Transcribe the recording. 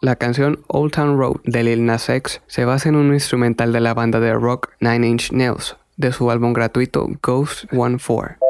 La canción Old Town Road de Lil Nas X se basa en un instrumental de la banda de rock Nine Inch Nails de su álbum gratuito Ghost 14.